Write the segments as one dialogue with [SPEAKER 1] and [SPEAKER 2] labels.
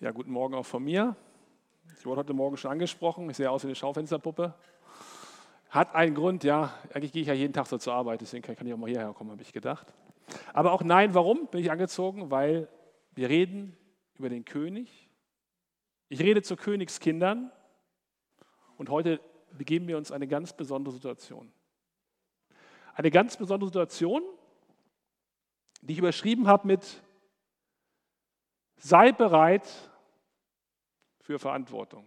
[SPEAKER 1] Ja, guten Morgen auch von mir. Ich wurde heute Morgen schon angesprochen. Ich sehe aus wie eine Schaufensterpuppe. Hat einen Grund, ja. Eigentlich gehe ich ja jeden Tag so zur Arbeit, deswegen kann ich auch mal hierher kommen, habe ich gedacht. Aber auch nein, warum bin ich angezogen? Weil wir reden über den König. Ich rede zu Königskindern und heute begeben wir uns eine ganz besondere Situation. Eine ganz besondere Situation, die ich überschrieben habe mit Sei bereit für Verantwortung.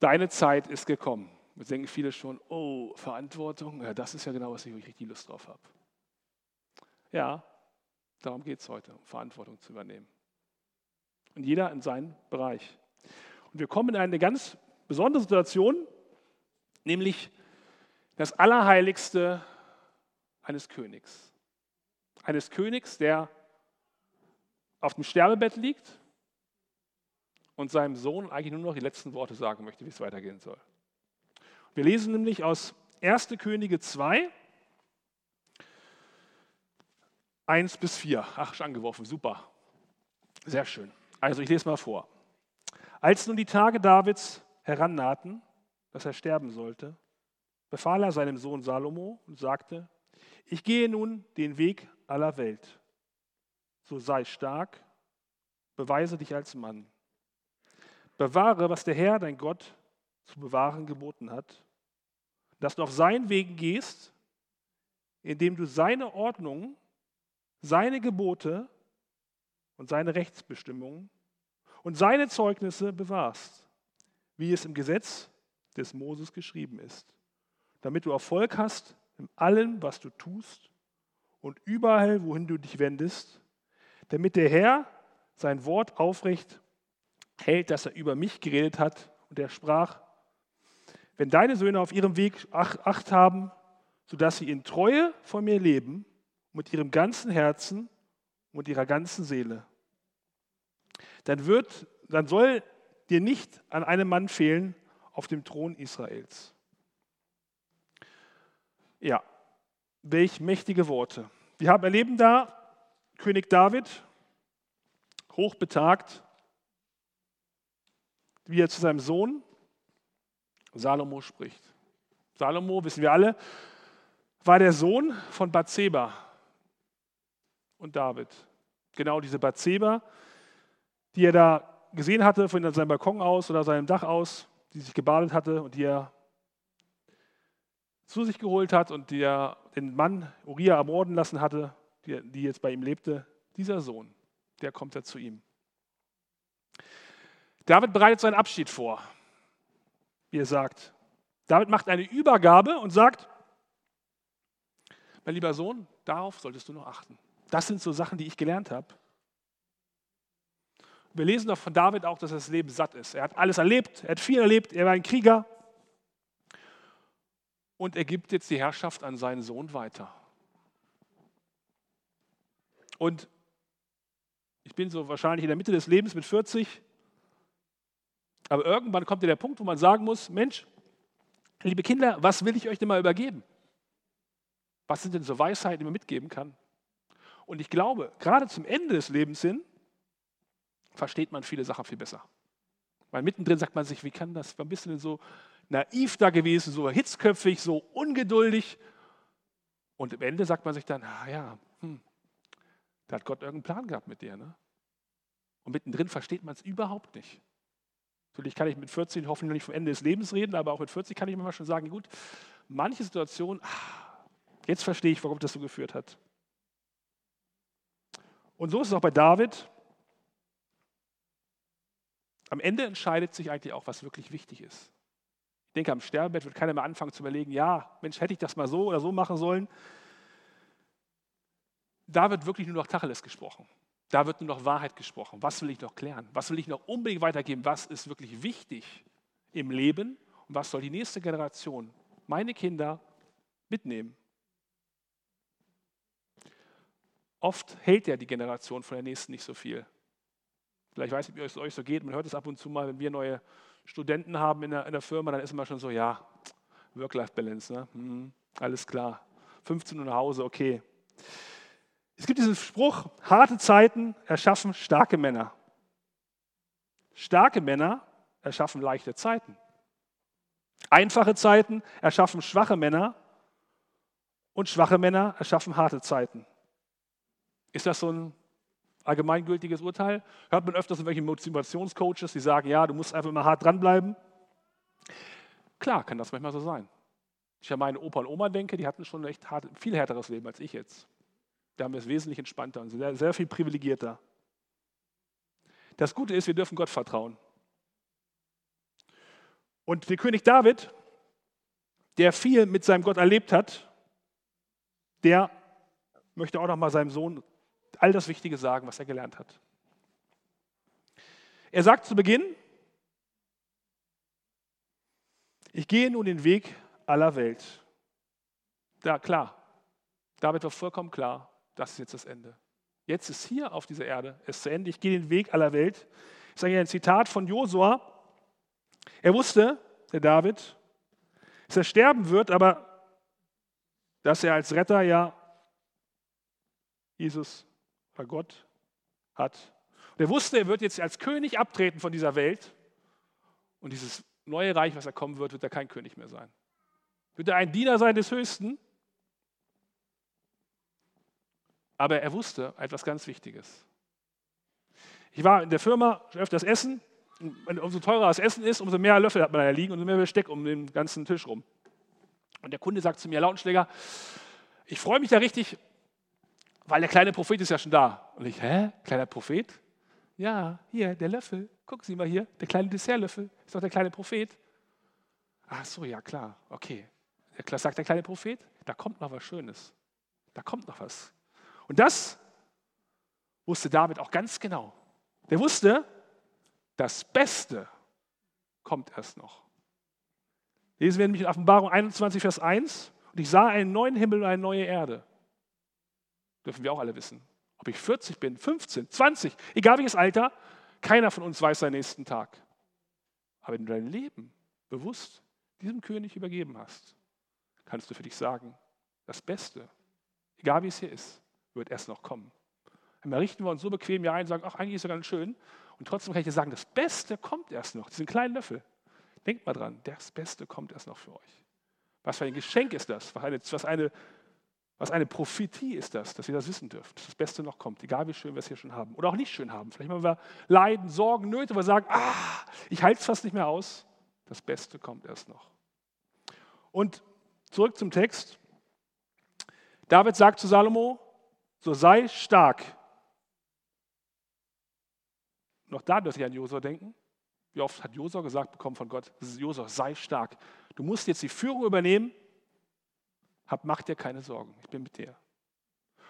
[SPEAKER 1] Deine Zeit ist gekommen. Jetzt denken viele schon, oh, Verantwortung, ja, das ist ja genau, was ich richtig Lust drauf habe. Ja, darum geht es heute, um Verantwortung zu übernehmen. Und jeder in seinen Bereich. Und wir kommen in eine ganz besondere Situation, nämlich das Allerheiligste eines Königs. Eines Königs, der auf dem Sterbebett liegt und seinem Sohn eigentlich nur noch die letzten Worte sagen möchte, wie es weitergehen soll. Wir lesen nämlich aus 1. Könige 2, 1 bis 4. Ach, schon angeworfen, super. Sehr schön. Also ich lese mal vor. Als nun die Tage Davids herannahten, dass er sterben sollte, befahl er seinem Sohn Salomo und sagte, ich gehe nun den Weg aller Welt so sei stark, beweise dich als Mann. Bewahre, was der Herr, dein Gott, zu bewahren geboten hat, dass du auf seinen Wegen gehst, indem du seine Ordnung, seine Gebote und seine Rechtsbestimmungen und seine Zeugnisse bewahrst, wie es im Gesetz des Moses geschrieben ist, damit du Erfolg hast in allem, was du tust und überall, wohin du dich wendest, damit der Herr sein Wort aufrecht hält, das er über mich geredet hat. Und er sprach, wenn deine Söhne auf ihrem Weg Acht haben, sodass sie in Treue vor mir leben, mit ihrem ganzen Herzen und ihrer ganzen Seele, dann, wird, dann soll dir nicht an einem Mann fehlen auf dem Thron Israels. Ja, welch mächtige Worte. Wir haben erleben da König David, hochbetagt, wie er zu seinem Sohn Salomo spricht. Salomo, wissen wir alle, war der Sohn von Bathseba und David. Genau diese Bathseba, die er da gesehen hatte von seinem Balkon aus oder seinem Dach aus, die sich gebadet hatte und die er zu sich geholt hat und die er den Mann Uriah ermorden lassen hatte die, die jetzt bei ihm lebte, dieser Sohn, der kommt ja zu ihm. David bereitet seinen Abschied vor, wie er sagt. David macht eine Übergabe und sagt, mein lieber Sohn, darauf solltest du noch achten. Das sind so Sachen, die ich gelernt habe. Wir lesen doch von David auch, dass das Leben satt ist. Er hat alles erlebt, er hat viel erlebt, er war ein Krieger. Und er gibt jetzt die Herrschaft an seinen Sohn weiter. Und ich bin so wahrscheinlich in der Mitte des Lebens mit 40. Aber irgendwann kommt ja der Punkt, wo man sagen muss, Mensch, liebe Kinder, was will ich euch denn mal übergeben? Was sind denn so Weisheiten, die man mitgeben kann? Und ich glaube, gerade zum Ende des Lebens hin, versteht man viele Sachen viel besser. Weil mittendrin sagt man sich, wie kann das, bist du denn so naiv da gewesen, so hitzköpfig, so ungeduldig? Und am Ende sagt man sich dann, ah ja, hm, da hat Gott irgendeinen Plan gehabt mit dir. Ne? Und mittendrin versteht man es überhaupt nicht. Natürlich kann ich mit 14 hoffentlich nicht vom Ende des Lebens reden, aber auch mit 40 kann ich mir mal schon sagen, gut, manche Situationen, ah, jetzt verstehe ich, warum das so geführt hat. Und so ist es auch bei David. Am Ende entscheidet sich eigentlich auch, was wirklich wichtig ist. Ich denke, am Sterbebett wird keiner mehr anfangen zu überlegen, ja, Mensch, hätte ich das mal so oder so machen sollen. Da wird wirklich nur noch Tacheles gesprochen. Da wird nur noch Wahrheit gesprochen. Was will ich noch klären? Was will ich noch unbedingt weitergeben? Was ist wirklich wichtig im Leben? Und was soll die nächste Generation, meine Kinder, mitnehmen? Oft hält ja die Generation von der nächsten nicht so viel. Vielleicht weiß ich, wie es euch so geht. Man hört es ab und zu mal, wenn wir neue Studenten haben in der, in der Firma, dann ist immer schon so, ja, Work-Life-Balance, ne? Hm, alles klar. 15 Uhr nach Hause, okay. Es gibt diesen Spruch, harte Zeiten erschaffen starke Männer. Starke Männer erschaffen leichte Zeiten. Einfache Zeiten erschaffen schwache Männer und schwache Männer erschaffen harte Zeiten. Ist das so ein allgemeingültiges Urteil? Hört man öfters in welchen Motivationscoaches, die sagen, ja, du musst einfach immer hart dranbleiben. Klar, kann das manchmal so sein. Ich an meine Opa und Oma denke, die hatten schon echt hart, viel härteres Leben als ich jetzt. Da haben wir es wesentlich entspannter und sehr, sehr viel privilegierter. Das Gute ist, wir dürfen Gott vertrauen. Und der König David, der viel mit seinem Gott erlebt hat, der möchte auch noch mal seinem Sohn all das Wichtige sagen, was er gelernt hat. Er sagt zu Beginn, ich gehe nun den Weg aller Welt. Ja, klar. David war vollkommen klar, das ist jetzt das Ende. Jetzt ist hier auf dieser Erde es zu Ende. Ich gehe den Weg aller Welt. Ich sage hier ein Zitat von Josua. Er wusste, der David, dass er sterben wird, aber dass er als Retter ja Jesus oder Gott hat. Und er wusste, er wird jetzt als König abtreten von dieser Welt. Und dieses neue Reich, was er kommen wird, wird er kein König mehr sein. Wird er ein Diener sein des Höchsten? Aber er wusste etwas ganz Wichtiges. Ich war in der Firma öfters essen. Und umso teurer das Essen ist, umso mehr Löffel hat man da liegen umso mehr Besteck um den ganzen Tisch rum. Und der Kunde sagt zu mir, Lautenschläger, ich freue mich da richtig, weil der kleine Prophet ist ja schon da. Und ich, hä, kleiner Prophet? Ja, hier, der Löffel. Gucken Sie mal hier, der kleine Dessertlöffel ist doch der kleine Prophet. Ach so, ja klar, okay. Sagt der kleine Prophet, da kommt noch was Schönes. Da kommt noch was. Und das wusste David auch ganz genau. Der wusste, das Beste kommt erst noch. Lesen wir nämlich in Offenbarung 21, Vers 1. Und ich sah einen neuen Himmel und eine neue Erde. Dürfen wir auch alle wissen. Ob ich 40 bin, 15, 20, egal welches Alter, keiner von uns weiß seinen nächsten Tag. Aber wenn du dein Leben bewusst diesem König übergeben hast, kannst du für dich sagen, das Beste, egal wie es hier ist, wird erst noch kommen. Einmal richten wir uns so bequem hier ein und sagen, ach, eigentlich ist es ganz schön. Und trotzdem kann ich dir sagen, das Beste kommt erst noch, diesen kleinen Löffel. Denkt mal dran, das Beste kommt erst noch für euch. Was für ein Geschenk ist das? Was eine, was eine was eine Prophetie ist das, dass ihr das wissen dürft, dass das Beste noch kommt, egal wie schön wir es hier schon haben. Oder auch nicht schön haben. Vielleicht haben wir Leiden, Sorgen, Nöte, wo wir sagen, ah, ich halte es fast nicht mehr aus. Das Beste kommt erst noch. Und zurück zum Text. David sagt zu Salomo, so sei stark. Noch da dürft ihr an Josua denken. Wie oft hat Josua gesagt bekommen von Gott, Josua, sei stark. Du musst jetzt die Führung übernehmen hab, mach dir keine Sorgen, ich bin mit dir.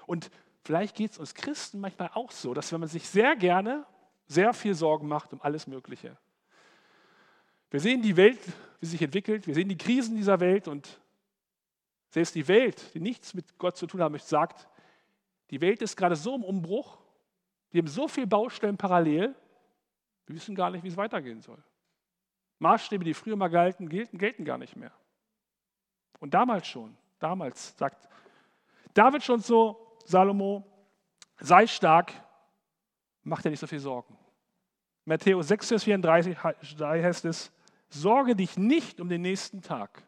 [SPEAKER 1] Und vielleicht geht es uns Christen manchmal auch so, dass wenn man sich sehr gerne sehr viel Sorgen macht um alles Mögliche. Wir sehen die Welt, wie sie sich entwickelt, wir sehen die Krisen dieser Welt und selbst die Welt, die nichts mit Gott zu tun haben möchte, sagt, die Welt ist gerade so im Umbruch, wir haben so viele Baustellen parallel, wir wissen gar nicht, wie es weitergehen soll. Maßstäbe, die früher mal galten, gelten, gelten gar nicht mehr. Und damals schon damals sagt David schon so, Salomo, sei stark, mach dir nicht so viel Sorgen. Matthäus 6, Vers 34 heißt es, sorge dich nicht um den nächsten Tag.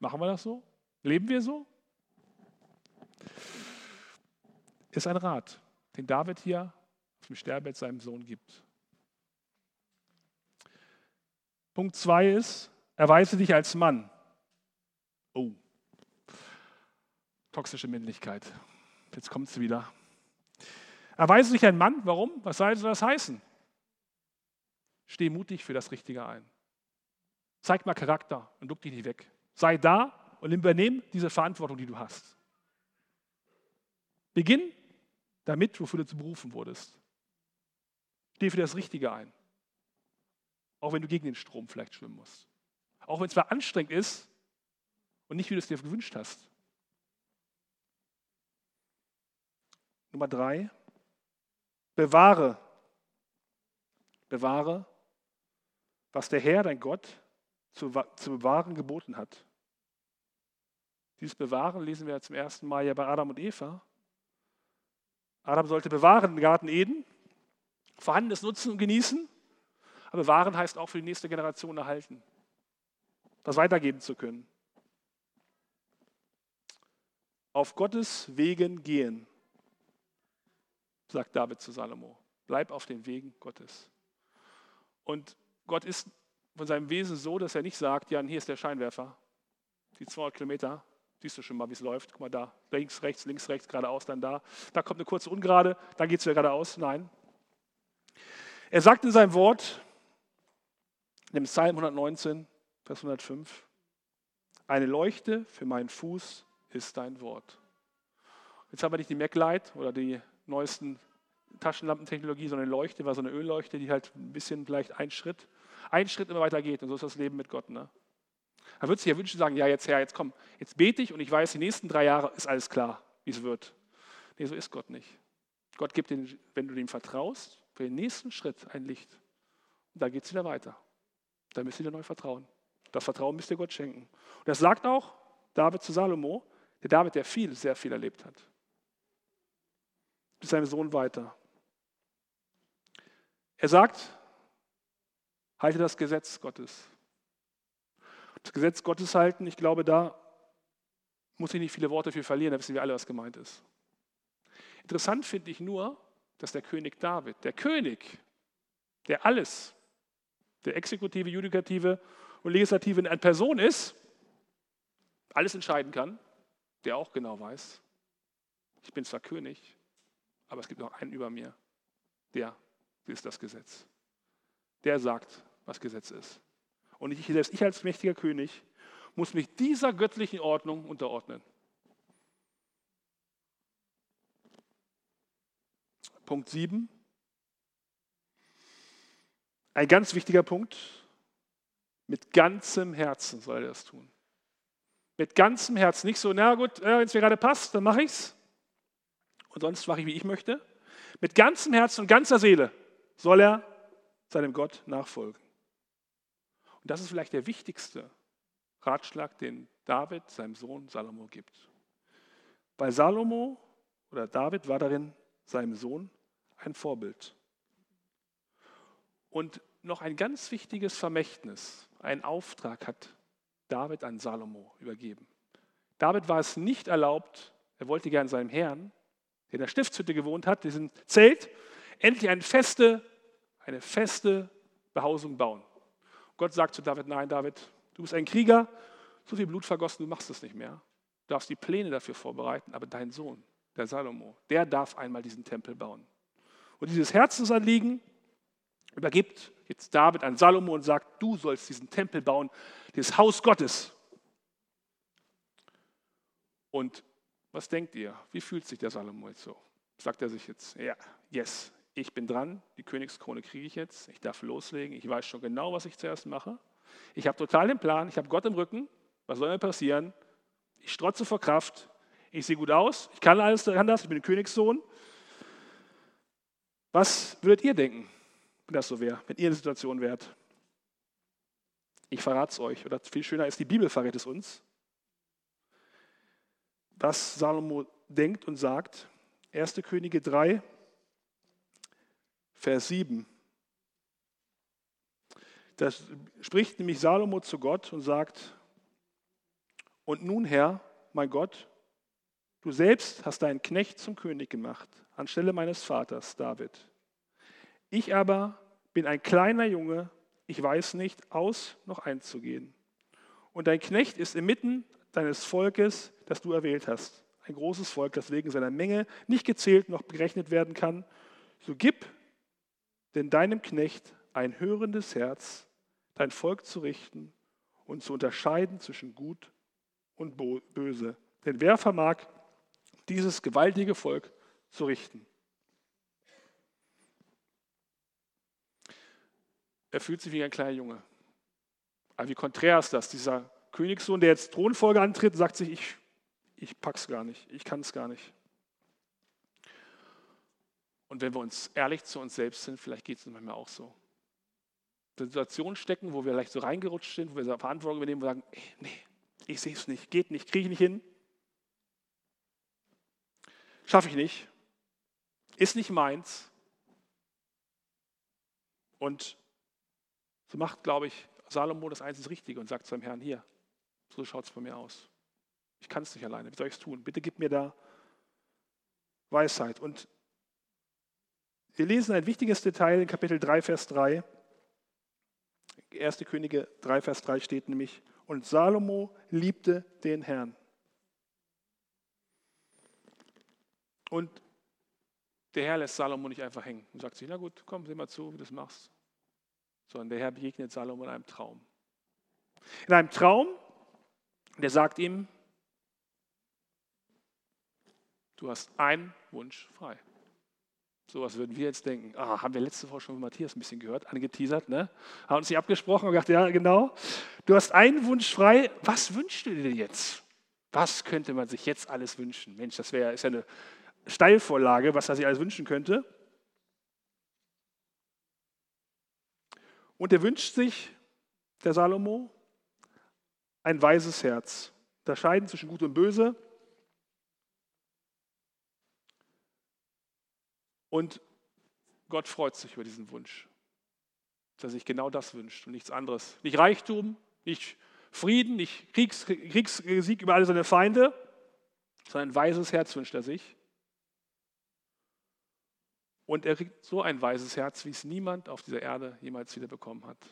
[SPEAKER 1] Machen wir das so? Leben wir so? Ist ein Rat, den David hier auf dem Sterbebett seinem Sohn gibt. Punkt 2 ist, erweise dich als Mann. Oh, Toxische Männlichkeit. Jetzt kommt es wieder. Erweise dich ein Mann. Warum? Was soll das heißen? Steh mutig für das Richtige ein. Zeig mal Charakter und duck dich nicht weg. Sei da und übernehm diese Verantwortung, die du hast. Beginn damit, wofür du zu berufen wurdest. Steh für das Richtige ein. Auch wenn du gegen den Strom vielleicht schwimmen musst. Auch wenn es zwar anstrengend ist und nicht, wie du es dir gewünscht hast. Nummer drei, bewahre, bewahre, was der Herr, dein Gott, zu, zu bewahren geboten hat. Dieses Bewahren lesen wir zum ersten Mal ja bei Adam und Eva. Adam sollte bewahren den Garten Eden, vorhandenes Nutzen und genießen. Aber bewahren heißt auch für die nächste Generation erhalten, das weitergeben zu können. Auf Gottes Wegen gehen, sagt David zu Salomo. Bleib auf den Wegen Gottes. Und Gott ist von seinem Wesen so, dass er nicht sagt, ja, hier ist der Scheinwerfer, die 200 Kilometer, siehst du schon mal, wie es läuft. Guck mal da, links, rechts, links, rechts, geradeaus, dann da. Da kommt eine kurze Ungerade, dann geht es wieder geradeaus. Nein. Er sagt in seinem Wort, in dem Psalm 119, Vers 105, eine Leuchte für meinen Fuß ist dein Wort. Jetzt haben wir nicht die MacLight oder die neuesten Taschenlampentechnologie, sondern eine Leuchte war so eine Ölleuchte, die halt ein bisschen vielleicht ein Schritt, ein Schritt immer weiter geht. Und so ist das Leben mit Gott. Ne? Man würde sich ja wünschen, sagen, ja, jetzt Herr, jetzt komm, jetzt bete ich und ich weiß, die nächsten drei Jahre ist alles klar, wie es wird. Nee, so ist Gott nicht. Gott gibt, den, wenn du ihm vertraust, für den nächsten Schritt ein Licht. Und da geht es wieder weiter. Da müsst ihr dir neu vertrauen. Das Vertrauen müsst ihr Gott schenken. Und das sagt auch David zu Salomo, der David, der viel, sehr viel erlebt hat. Mit seinem Sohn weiter. Er sagt, halte das Gesetz Gottes. Das Gesetz Gottes halten, ich glaube, da muss ich nicht viele Worte für verlieren, da wissen wir alle, was gemeint ist. Interessant finde ich nur, dass der König David, der König, der alles, der Exekutive, Judikative und Legislative in einer Person ist, alles entscheiden kann, der auch genau weiß, ich bin zwar König, aber es gibt noch einen über mir, der ist das Gesetz. Der sagt, was Gesetz ist. Und ich, selbst ich als mächtiger König muss mich dieser göttlichen Ordnung unterordnen. Punkt 7. Ein ganz wichtiger Punkt. Mit ganzem Herzen soll er das tun. Mit ganzem Herzen. Nicht so, na gut, wenn es mir gerade passt, dann mache ich es. Und sonst mache ich, wie ich möchte. Mit ganzem Herzen und ganzer Seele soll er seinem Gott nachfolgen. Und das ist vielleicht der wichtigste Ratschlag, den David seinem Sohn Salomo gibt. Weil Salomo oder David war darin seinem Sohn ein Vorbild. Und noch ein ganz wichtiges Vermächtnis, ein Auftrag hat David an Salomo übergeben. David war es nicht erlaubt, er wollte gern seinem Herrn, der in der Stiftshütte gewohnt hat, diesen Zelt, endlich eine feste, eine feste Behausung bauen. Gott sagt zu David, nein David, du bist ein Krieger, so viel Blut vergossen, du machst es nicht mehr. Du darfst die Pläne dafür vorbereiten, aber dein Sohn, der Salomo, der darf einmal diesen Tempel bauen. Und dieses Herzensanliegen übergibt jetzt David an Salomo und sagt, du sollst diesen Tempel bauen, dieses Haus Gottes. Und was denkt ihr? Wie fühlt sich der Salomo jetzt so? Sagt er sich jetzt, ja, yes, ich bin dran, die Königskrone kriege ich jetzt, ich darf loslegen, ich weiß schon genau, was ich zuerst mache. Ich habe total den Plan, ich habe Gott im Rücken, was soll mir passieren? Ich strotze vor Kraft, ich sehe gut aus, ich kann alles, das, ich bin ein Königssohn. Was würdet ihr denken, wenn das so wäre, wenn ihr in der Situation wärt? Ich verrate es euch, oder viel schöner ist, die Bibel verrät es uns. Was Salomo denkt und sagt, 1. Könige 3, Vers 7. Da spricht nämlich Salomo zu Gott und sagt, und nun Herr, mein Gott, du selbst hast deinen Knecht zum König gemacht, anstelle meines Vaters David. Ich aber bin ein kleiner Junge, ich weiß nicht aus noch einzugehen. Und dein Knecht ist inmitten deines Volkes, das du erwählt hast. Ein großes Volk, das wegen seiner Menge nicht gezählt noch berechnet werden kann. So gib denn deinem Knecht ein hörendes Herz, dein Volk zu richten und zu unterscheiden zwischen Gut und Böse. Denn wer vermag, dieses gewaltige Volk zu richten? Er fühlt sich wie ein kleiner Junge. Aber wie konträr ist das? Dieser Königssohn, der jetzt Thronfolge antritt, sagt sich, ich, ich pack's gar nicht, ich kann es gar nicht. Und wenn wir uns ehrlich zu uns selbst sind, vielleicht geht es uns manchmal auch so. In Situationen stecken, wo wir vielleicht so reingerutscht sind, wo wir Verantwortung übernehmen und sagen, nee, ich sehe es nicht, geht nicht, kriege ich nicht hin. Schaffe ich nicht. ist nicht meins. Und so macht, glaube ich, Salomo das einzige Richtige und sagt seinem Herrn, hier, so schaut es bei mir aus. Ich kann es nicht alleine. Wie soll ich es tun? Bitte gib mir da Weisheit. Und wir lesen ein wichtiges Detail in Kapitel 3, Vers 3. 1. Könige 3, Vers 3 steht nämlich, und Salomo liebte den Herrn. Und der Herr lässt Salomo nicht einfach hängen und sagt sich, na gut, komm, sieh mal zu, wie du das machst. Sondern der Herr begegnet Salomo in einem Traum. In einem Traum, der sagt ihm, du hast einen Wunsch frei. So was würden wir jetzt denken. Ah, haben wir letzte Woche schon mit Matthias ein bisschen gehört, angeteasert, ne? Haben uns nicht abgesprochen und gesagt, ja, genau. Du hast einen Wunsch frei. Was wünschst du dir jetzt? Was könnte man sich jetzt alles wünschen? Mensch, das wäre ist ja eine Steilvorlage, was er sich alles wünschen könnte. Und er wünscht sich, der Salomo, ein weises Herz. Unterscheiden zwischen Gut und Böse. Und Gott freut sich über diesen Wunsch, dass er sich genau das wünscht und nichts anderes. Nicht Reichtum, nicht Frieden, nicht Kriegs, Kriegssieg über alle seine Feinde, sondern ein weises Herz wünscht er sich. Und er kriegt so ein weises Herz, wie es niemand auf dieser Erde jemals wieder bekommen hat.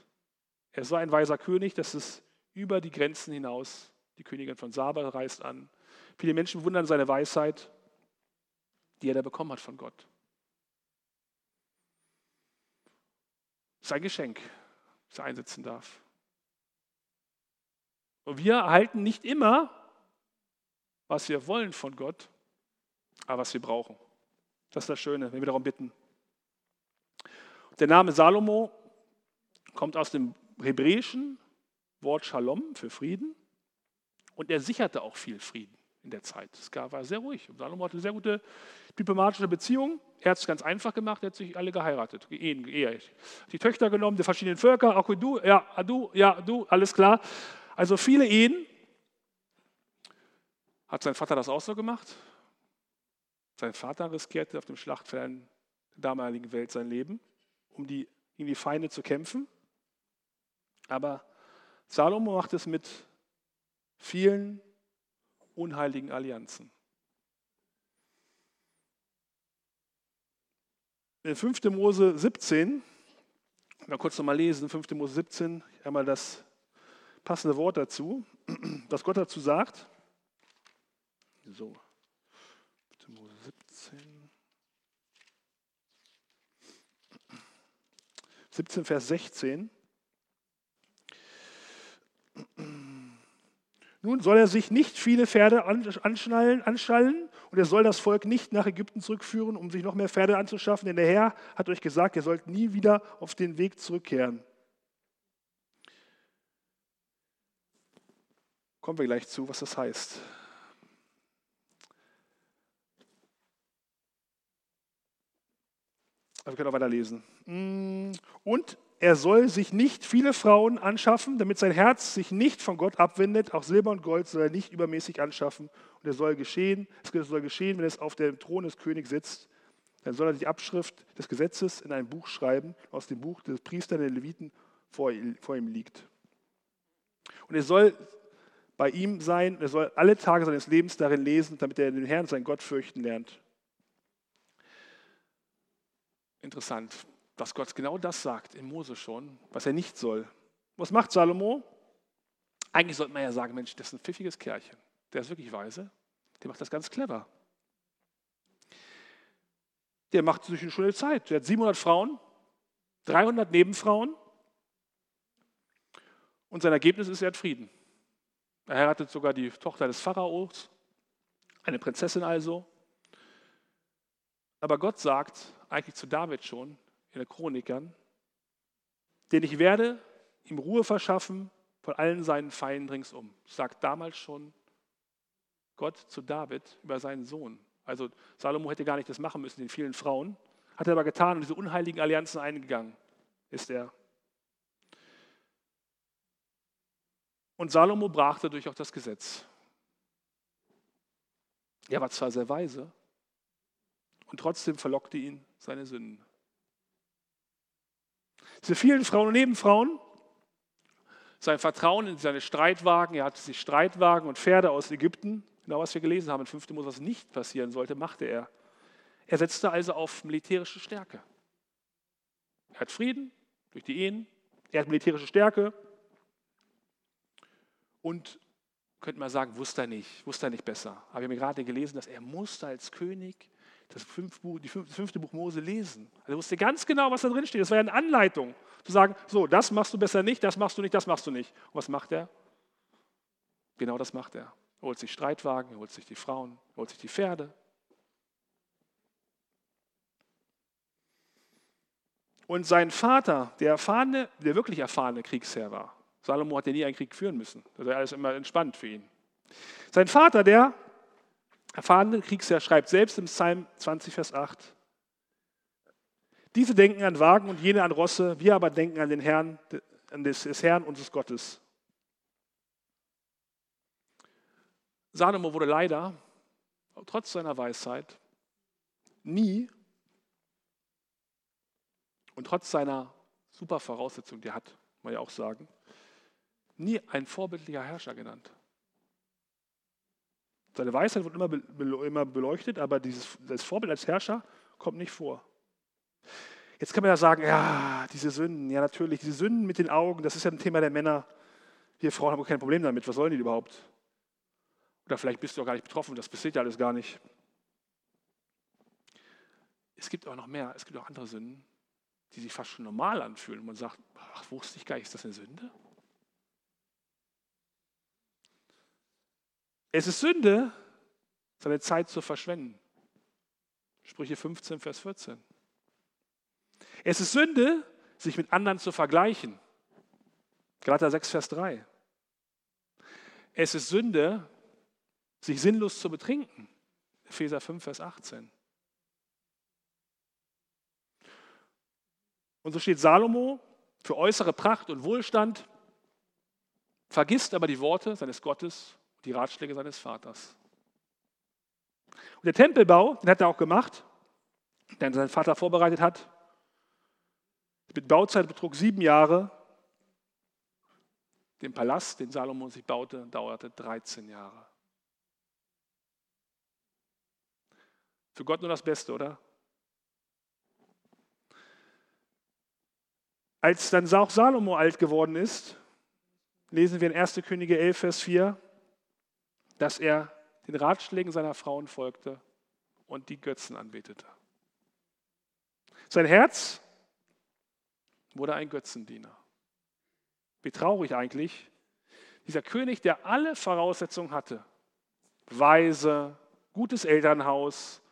[SPEAKER 1] Er ist so ein weiser König, dass es über die Grenzen hinaus, die Königin von Saba reist an. Viele Menschen wundern seine Weisheit, die er da bekommen hat von Gott. Sein Geschenk, das er einsetzen darf. Und wir erhalten nicht immer, was wir wollen von Gott, aber was wir brauchen. Das ist das Schöne, wenn wir darum bitten. Der Name Salomo kommt aus dem hebräischen Wort Shalom für Frieden und er sicherte auch viel Frieden in der Zeit. Es war sehr ruhig. Salomo hatte eine sehr gute diplomatische Beziehung. Er hat es ganz einfach gemacht, er hat sich alle geheiratet, Ehen, Ehe. Die Töchter genommen der verschiedenen Völker, auch du, ja, du, ja, du, alles klar. Also viele Ehen. Hat sein Vater das auch so gemacht? Sein Vater riskierte auf dem Schlachtfeld der damaligen Welt sein Leben, um die, gegen die Feinde zu kämpfen. Aber Salomo macht es mit vielen unheiligen Allianzen. In 5. Mose 17, mal kurz nochmal lesen, 5. Mose 17, einmal das passende Wort dazu, was Gott dazu sagt. So, 5. Mose 17. 17, Vers 16. Nun soll er sich nicht viele Pferde anschnallen, anschallen und er soll das Volk nicht nach Ägypten zurückführen, um sich noch mehr Pferde anzuschaffen, denn der Herr hat euch gesagt, ihr sollt nie wieder auf den Weg zurückkehren. Kommen wir gleich zu, was das heißt. Aber wir können auch weiterlesen. Mm, und er soll sich nicht viele Frauen anschaffen, damit sein Herz sich nicht von Gott abwendet. Auch Silber und Gold soll er nicht übermäßig anschaffen. Und er soll geschehen, es soll geschehen, wenn es auf dem Thron des Königs sitzt. Dann soll er die Abschrift des Gesetzes in ein Buch schreiben, aus dem Buch des Priesters der Leviten vor ihm liegt. Und er soll bei ihm sein, er soll alle Tage seines Lebens darin lesen, damit er den Herrn, seinen Gott, fürchten lernt. Interessant dass Gott genau das sagt in Mose schon, was er nicht soll. Was macht Salomo? Eigentlich sollte man ja sagen, Mensch, das ist ein pfiffiges Kerlchen. Der ist wirklich weise. Der macht das ganz clever. Der macht sich eine schöne Zeit. Der hat 700 Frauen, 300 Nebenfrauen. Und sein Ergebnis ist, er hat Frieden. Er heiratet sogar die Tochter des Pharaos, eine Prinzessin also. Aber Gott sagt eigentlich zu David schon, in den Chronikern, denn ich werde ihm Ruhe verschaffen von allen seinen Feinden ringsum. Sagt damals schon Gott zu David über seinen Sohn. Also Salomo hätte gar nicht das machen müssen, den vielen Frauen. Hat er aber getan und diese unheiligen Allianzen eingegangen ist er. Und Salomo brach dadurch auch das Gesetz. Er war zwar sehr weise und trotzdem verlockte ihn seine Sünden. Diese vielen Frauen und Nebenfrauen, sein Vertrauen in seine Streitwagen, er hatte sich Streitwagen und Pferde aus Ägypten, genau was wir gelesen haben in 5. Mose, was nicht passieren sollte, machte er. Er setzte also auf militärische Stärke. Er hat Frieden durch die Ehen, er hat militärische Stärke und könnte man sagen, wusste er nicht, wusste er nicht besser. Aber wir haben gerade gelesen, dass er musste als König das fünfte, Buch, das fünfte Buch Mose lesen. Also er wusste ganz genau, was da drin steht. Das war ja eine Anleitung, zu sagen, so, das machst du besser nicht, das machst du nicht, das machst du nicht. Und was macht er? Genau das macht er. Er holt sich Streitwagen, er holt sich die Frauen, er holt sich die Pferde. Und sein Vater, der erfahrene, der wirklich erfahrene Kriegsherr war, Salomo hat ja nie einen Krieg führen müssen. Das war alles immer entspannt für ihn. Sein Vater, der erfahrene Kriegsherr, schreibt selbst im Psalm 20, Vers 8, diese denken an Wagen und jene an Rosse, wir aber denken an den Herrn, an des, Herrn unseres Gottes. Salomo wurde leider, trotz seiner Weisheit, nie und trotz seiner super Voraussetzung, die hat, man ja auch sagen, nie ein vorbildlicher Herrscher genannt. Seine Weisheit wird immer, immer beleuchtet, aber dieses, das Vorbild als Herrscher kommt nicht vor. Jetzt kann man ja sagen, ja, diese Sünden, ja natürlich, diese Sünden mit den Augen, das ist ja ein Thema der Männer. Wir Frauen haben kein Problem damit, was sollen die überhaupt? Oder vielleicht bist du auch gar nicht betroffen, das passiert ja alles gar nicht. Es gibt auch noch mehr, es gibt auch andere Sünden, die sich fast schon normal anfühlen. Man sagt, ach, wusste ich gar nicht, ist das eine Sünde? Es ist Sünde, seine Zeit zu verschwenden. Sprüche 15, Vers 14. Es ist Sünde, sich mit anderen zu vergleichen. Galater 6, Vers 3. Es ist Sünde, sich sinnlos zu betrinken. Epheser 5, Vers 18. Und so steht Salomo für äußere Pracht und Wohlstand, vergisst aber die Worte seines Gottes die Ratschläge seines Vaters. Und der Tempelbau, den hat er auch gemacht, den sein Vater vorbereitet hat. Die Bauzeit betrug sieben Jahre. Den Palast, den Salomon sich baute, dauerte 13 Jahre. Für Gott nur das Beste, oder? Als dann auch Salomo alt geworden ist, lesen wir in 1. Könige 11, Vers 4, dass er den Ratschlägen seiner Frauen folgte und die Götzen anbetete. Sein Herz wurde ein Götzendiener. Wie traurig eigentlich. Dieser König, der alle Voraussetzungen hatte, weise, gutes Elternhaus,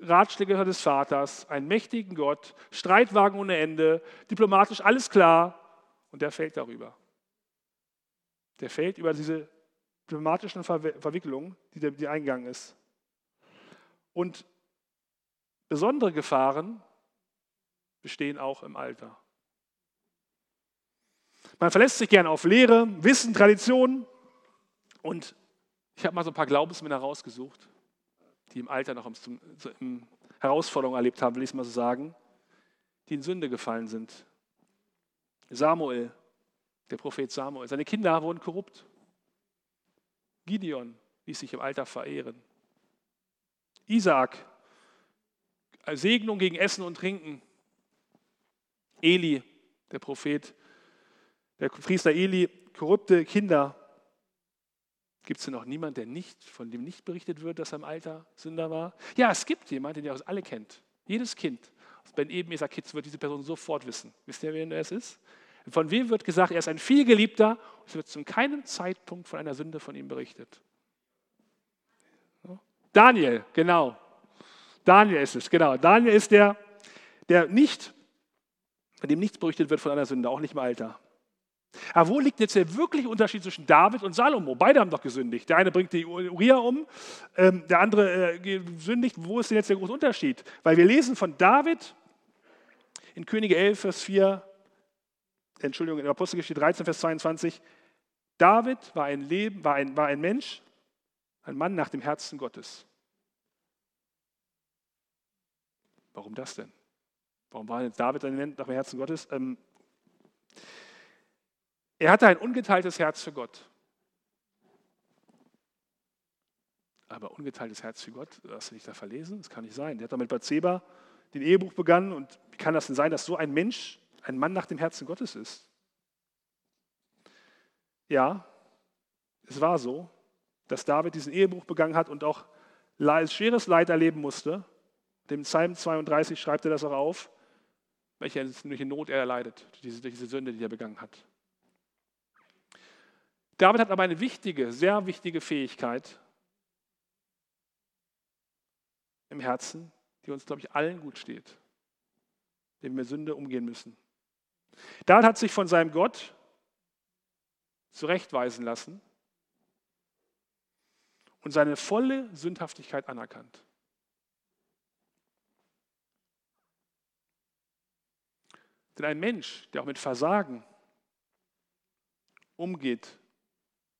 [SPEAKER 1] Ratschläge des Vaters, einen mächtigen Gott, Streitwagen ohne Ende, diplomatisch alles klar, und der fällt darüber. Der fällt über diese diplomatischen Verwicklung, die, die eingegangen ist. Und besondere Gefahren bestehen auch im Alter. Man verlässt sich gern auf Lehre, Wissen, Tradition. Und ich habe mal so ein paar Glaubensmänner rausgesucht, die im Alter noch Herausforderungen erlebt haben, will ich es mal so sagen, die in Sünde gefallen sind. Samuel, der Prophet Samuel. Seine Kinder wurden korrupt. Gideon ließ sich im Alter verehren. Isaak, Segnung gegen Essen und Trinken. Eli, der Prophet, der Priester Eli, korrupte Kinder. Gibt es denn noch niemanden, der nicht, von dem nicht berichtet wird, dass er im Alter Sünder war? Ja, es gibt jemanden, den ihr alle kennt. Jedes Kind aus Ben Eben Eser Kids wird diese Person sofort wissen. Wisst ihr, wer es ist? Von wem wird gesagt, er ist ein vielgeliebter es wird zu keinem Zeitpunkt von einer Sünde von ihm berichtet. Daniel, genau. Daniel ist es, genau. Daniel ist der, der nicht, bei dem nichts berichtet wird von einer Sünde, auch nicht im Alter. Aber wo liegt jetzt der wirkliche Unterschied zwischen David und Salomo? Beide haben doch gesündigt. Der eine bringt die Uriah um, ähm, der andere äh, sündigt. Wo ist denn jetzt der große Unterschied? Weil wir lesen von David in Könige 11, Vers 4, Entschuldigung, in Apostelgeschichte 13, Vers 22, David war ein, Leben, war, ein, war ein Mensch, ein Mann nach dem Herzen Gottes. Warum das denn? Warum war David ein Mensch nach dem Herzen Gottes? Ähm, er hatte ein ungeteiltes Herz für Gott. Aber ungeteiltes Herz für Gott, hast du nicht da verlesen? Das kann nicht sein. Der hat doch mit Bathseba den Ehebuch begangen und wie kann das denn sein, dass so ein Mensch ein Mann nach dem Herzen Gottes ist? Ja, es war so, dass David diesen Ehebuch begangen hat und auch schweres Leid erleben musste. Dem Psalm 32 schreibt er das auch auf, welche Not er erleidet, diese, diese Sünde, die er begangen hat. David hat aber eine wichtige, sehr wichtige Fähigkeit im Herzen, die uns, glaube ich, allen gut steht, dem wir Sünde umgehen müssen. David hat sich von seinem Gott zurechtweisen lassen und seine volle Sündhaftigkeit anerkannt. Denn ein Mensch, der auch mit Versagen umgeht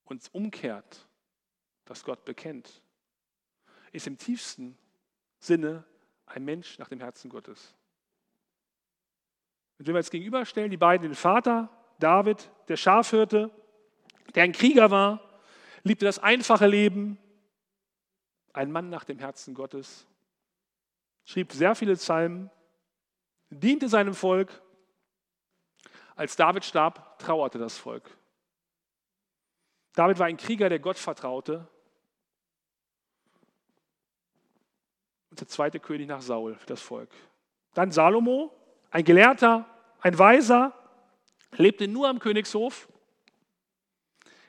[SPEAKER 1] und umkehrt, das Gott bekennt, ist im tiefsten Sinne ein Mensch nach dem Herzen Gottes. Und wenn wir jetzt gegenüberstellen, die beiden, den Vater, David, der Schafhirte, der ein Krieger war, liebte das einfache Leben, ein Mann nach dem Herzen Gottes, schrieb sehr viele Psalmen, diente seinem Volk. Als David starb, trauerte das Volk. David war ein Krieger, der Gott vertraute. Und der zweite König nach Saul für das Volk. Dann Salomo, ein Gelehrter, ein Weiser, lebte nur am Königshof,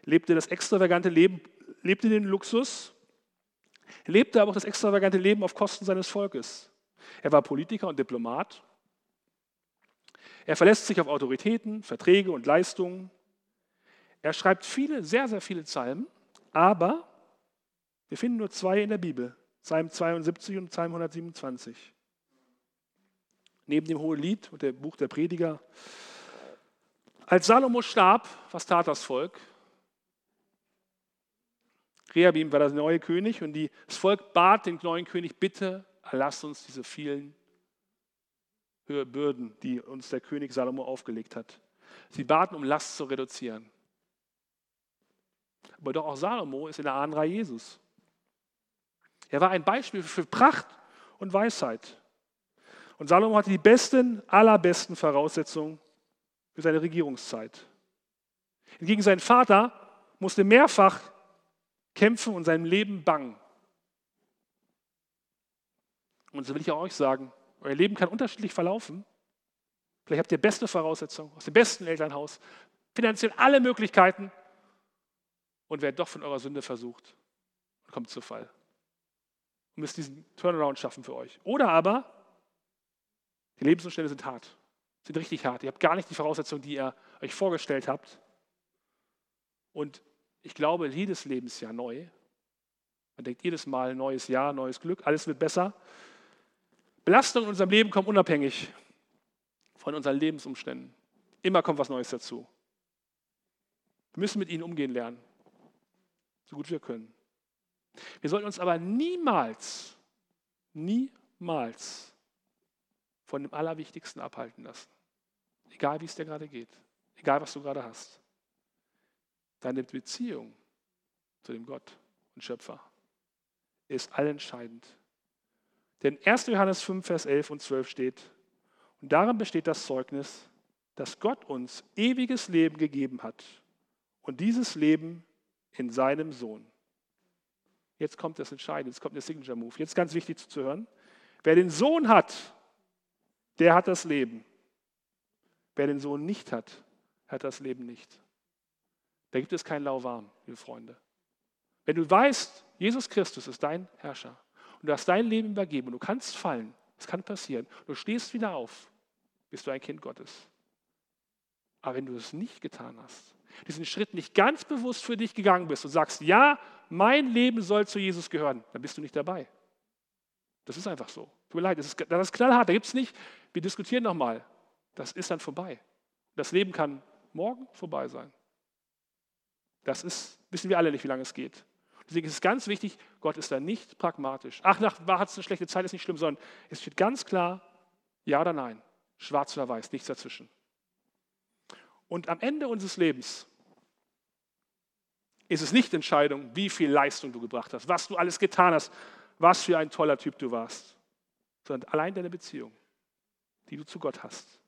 [SPEAKER 1] lebte das extravagante Leben, lebte den Luxus, lebte aber auch das extravagante Leben auf Kosten seines Volkes. Er war Politiker und Diplomat. Er verlässt sich auf Autoritäten, Verträge und Leistungen. Er schreibt viele, sehr, sehr viele Psalmen, aber wir finden nur zwei in der Bibel, Psalm 72 und Psalm 127. Neben dem Hohen Lied und dem Buch der Prediger. Als Salomo starb, was tat das Volk? Rehabim war der neue König und das Volk bat den neuen König, bitte erlass uns diese vielen Bürden, die uns der König Salomo aufgelegt hat. Sie baten, um Last zu reduzieren. Aber doch auch Salomo ist in der Ahnenreihe Jesus. Er war ein Beispiel für Pracht und Weisheit. Und Salomo hatte die besten, allerbesten Voraussetzungen für seine Regierungszeit. Hingegen sein Vater musste mehrfach kämpfen und seinem Leben bangen. Und so will ich auch euch sagen, euer Leben kann unterschiedlich verlaufen. Vielleicht habt ihr beste Voraussetzungen aus dem besten Elternhaus, finanziell alle Möglichkeiten und werdet doch von eurer Sünde versucht und kommt zu Fall. Und müsst diesen Turnaround schaffen für euch. Oder aber, die Lebensumstände sind hart, sind richtig hart. Ihr habt gar nicht die Voraussetzungen, die ihr euch vorgestellt habt. Und ich glaube, jedes Lebensjahr neu. Man denkt jedes Mal neues Jahr, neues Glück, alles wird besser. Belastungen in unserem Leben kommen unabhängig von unseren Lebensumständen. Immer kommt was Neues dazu. Wir müssen mit ihnen umgehen lernen, so gut wir können. Wir sollten uns aber niemals, niemals von dem Allerwichtigsten abhalten lassen. Egal wie es dir gerade geht, egal was du gerade hast deine Beziehung zu dem Gott und Schöpfer ist allentscheidend. Denn 1. Johannes 5, Vers 11 und 12 steht, und darin besteht das Zeugnis, dass Gott uns ewiges Leben gegeben hat und dieses Leben in seinem Sohn. Jetzt kommt das Entscheidende, jetzt kommt der Signature Move. Jetzt ganz wichtig zu hören. Wer den Sohn hat, der hat das Leben. Wer den Sohn nicht hat, hat das Leben nicht. Da gibt es kein Lauwarm, liebe Freunde. Wenn du weißt, Jesus Christus ist dein Herrscher und du hast dein Leben übergeben und du kannst fallen, es kann passieren, du stehst wieder auf, bist du ein Kind Gottes. Aber wenn du es nicht getan hast, diesen Schritt nicht ganz bewusst für dich gegangen bist und sagst, ja, mein Leben soll zu Jesus gehören, dann bist du nicht dabei. Das ist einfach so. Tut mir leid, das ist, das ist knallhart. Da gibt es nicht, wir diskutieren nochmal. Das ist dann vorbei. Das Leben kann morgen vorbei sein. Das ist, wissen wir alle nicht, wie lange es geht. Deswegen ist es ganz wichtig, Gott ist da nicht pragmatisch. Ach, nach hat es eine schlechte Zeit, ist nicht schlimm, sondern es steht ganz klar, ja oder nein, schwarz oder weiß, nichts dazwischen. Und am Ende unseres Lebens ist es nicht Entscheidung, wie viel Leistung du gebracht hast, was du alles getan hast, was für ein toller Typ du warst, sondern allein deine Beziehung, die du zu Gott hast.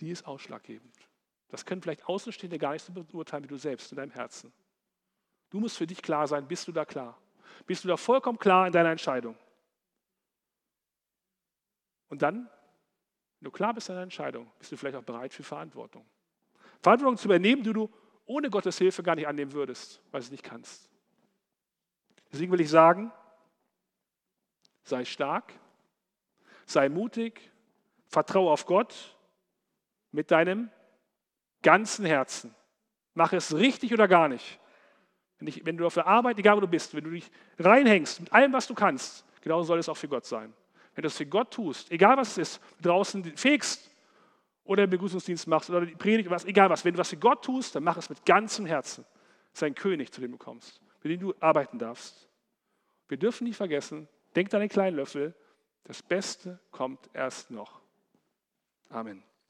[SPEAKER 1] Die ist ausschlaggebend. Das können vielleicht Außenstehende gar nicht so beurteilen wie du selbst in deinem Herzen. Du musst für dich klar sein, bist du da klar? Bist du da vollkommen klar in deiner Entscheidung? Und dann, wenn du klar bist in deiner Entscheidung, bist du vielleicht auch bereit für Verantwortung. Verantwortung zu übernehmen, die du ohne Gottes Hilfe gar nicht annehmen würdest, weil du es nicht kannst. Deswegen will ich sagen, sei stark, sei mutig, vertraue auf Gott mit deinem ganzen Herzen. Mach es richtig oder gar nicht. Wenn, ich, wenn, du auf der Arbeit, egal wo du bist, wenn du dich reinhängst mit allem, was du kannst, genauso soll es auch für Gott sein. Wenn du es für Gott tust, egal was es ist, draußen fegst oder den Begrüßungsdienst machst oder die Predigt, was, egal was, wenn du was für Gott tust, dann mach es mit ganzem Herzen. Das ist ein König, zu dem du kommst, mit dem du arbeiten darfst. Wir dürfen nicht vergessen, denk an den kleinen Löffel, das Beste kommt erst noch. Amen.